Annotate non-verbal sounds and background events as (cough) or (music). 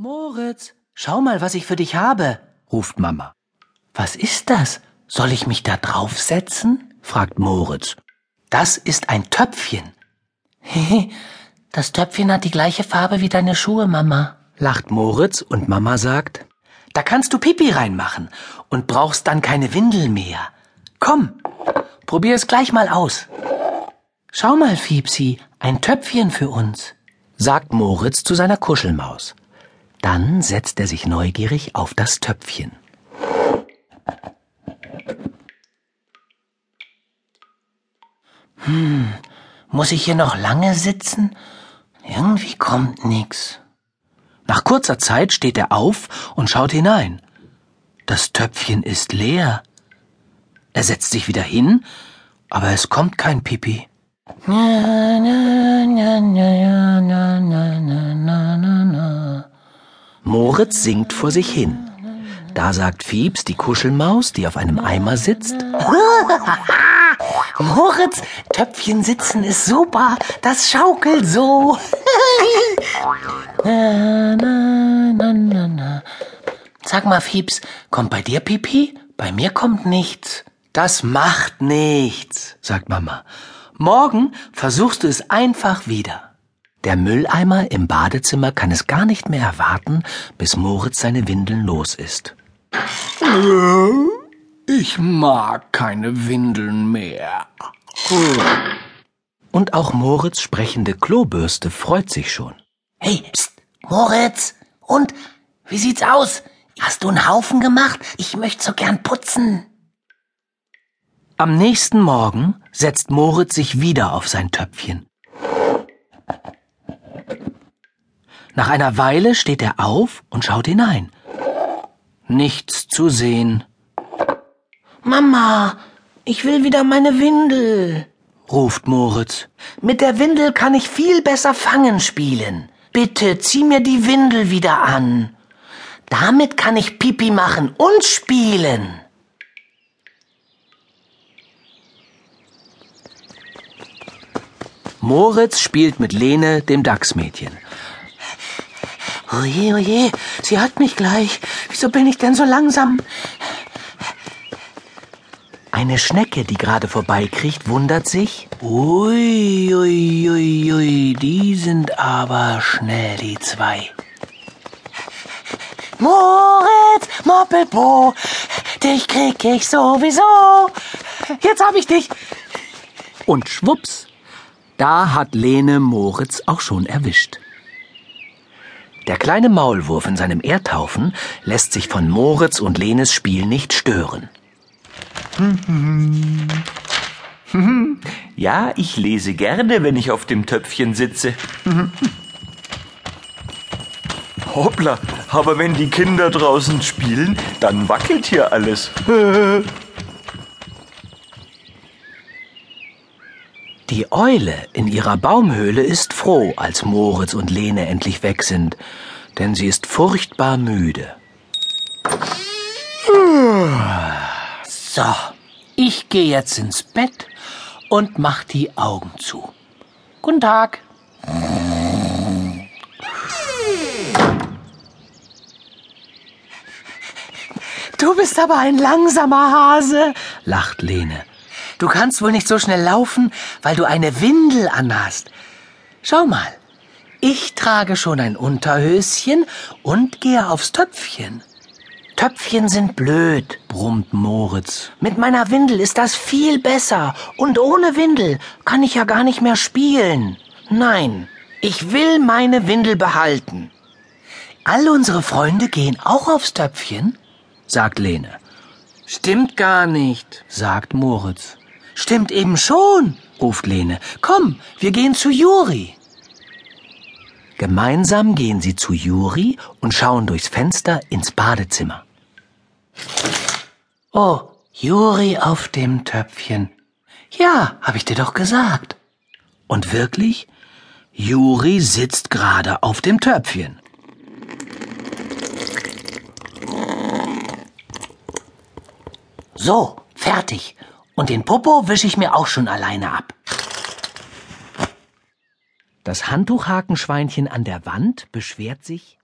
Moritz, schau mal, was ich für dich habe, ruft Mama. Was ist das? Soll ich mich da draufsetzen? fragt Moritz. Das ist ein Töpfchen. Hehe, das Töpfchen hat die gleiche Farbe wie deine Schuhe, Mama, lacht Moritz und Mama sagt, da kannst du Pipi reinmachen und brauchst dann keine Windel mehr. Komm, probier es gleich mal aus. Schau mal, Fiepsi, ein Töpfchen für uns, sagt Moritz zu seiner Kuschelmaus. Dann setzt er sich neugierig auf das Töpfchen. Hm, muss ich hier noch lange sitzen? Irgendwie kommt nix. Nach kurzer Zeit steht er auf und schaut hinein. Das Töpfchen ist leer. Er setzt sich wieder hin, aber es kommt kein Pipi. Moritz singt vor sich hin. Da sagt Fiebs, die Kuschelmaus, die auf einem Eimer sitzt. (laughs) Moritz, Töpfchen sitzen ist super, das schaukelt so. (laughs) Sag mal, Fiebs, kommt bei dir Pipi? Bei mir kommt nichts. Das macht nichts, sagt Mama. Morgen versuchst du es einfach wieder. Der Mülleimer im Badezimmer kann es gar nicht mehr erwarten, bis Moritz seine Windeln los ist. Ich mag keine Windeln mehr. Und auch Moritz sprechende Klobürste freut sich schon. Hey, pst, Moritz! Und? Wie sieht's aus? Hast du einen Haufen gemacht? Ich möchte so gern putzen. Am nächsten Morgen setzt Moritz sich wieder auf sein Töpfchen. Nach einer Weile steht er auf und schaut hinein. Nichts zu sehen. Mama, ich will wieder meine Windel, ruft Moritz. Mit der Windel kann ich viel besser Fangen spielen. Bitte zieh mir die Windel wieder an. Damit kann ich Pipi machen und spielen. Moritz spielt mit Lene, dem Dachsmädchen. Oje, oje, sie hat mich gleich. Wieso bin ich denn so langsam? Eine Schnecke, die gerade vorbeikriecht, wundert sich. Ui, ui, ui, ui, die sind aber schnell, die zwei. Moritz, Moppelpo, dich krieg ich sowieso. Jetzt hab ich dich. Und schwupps, da hat Lene Moritz auch schon erwischt. Der kleine Maulwurf in seinem Erdhaufen lässt sich von Moritz und Lenes Spiel nicht stören. (laughs) Ja, ich lese gerne, wenn ich auf dem Töpfchen sitze. (laughs) Hoppla, aber wenn die Kinder draußen spielen, dann wackelt hier alles. (laughs) Die Eule in ihrer Baumhöhle ist froh, als Moritz und Lene endlich weg sind, denn sie ist furchtbar müde. So, ich gehe jetzt ins Bett und mach die Augen zu. Guten Tag. Du bist aber ein langsamer Hase, lacht Lene. Du kannst wohl nicht so schnell laufen, weil du eine Windel anhast. Schau mal, ich trage schon ein Unterhöschen und gehe aufs Töpfchen. Töpfchen sind blöd, brummt Moritz. Mit meiner Windel ist das viel besser. Und ohne Windel kann ich ja gar nicht mehr spielen. Nein, ich will meine Windel behalten. All unsere Freunde gehen auch aufs Töpfchen, sagt Lene. Stimmt gar nicht, sagt Moritz. Stimmt eben schon, ruft Lene. Komm, wir gehen zu Juri. Gemeinsam gehen sie zu Juri und schauen durchs Fenster ins Badezimmer. Oh, Juri auf dem Töpfchen. Ja, hab ich dir doch gesagt. Und wirklich, Juri sitzt gerade auf dem Töpfchen. So, fertig. Und den Popo wische ich mir auch schon alleine ab. Das Handtuchhakenschweinchen an der Wand beschwert sich.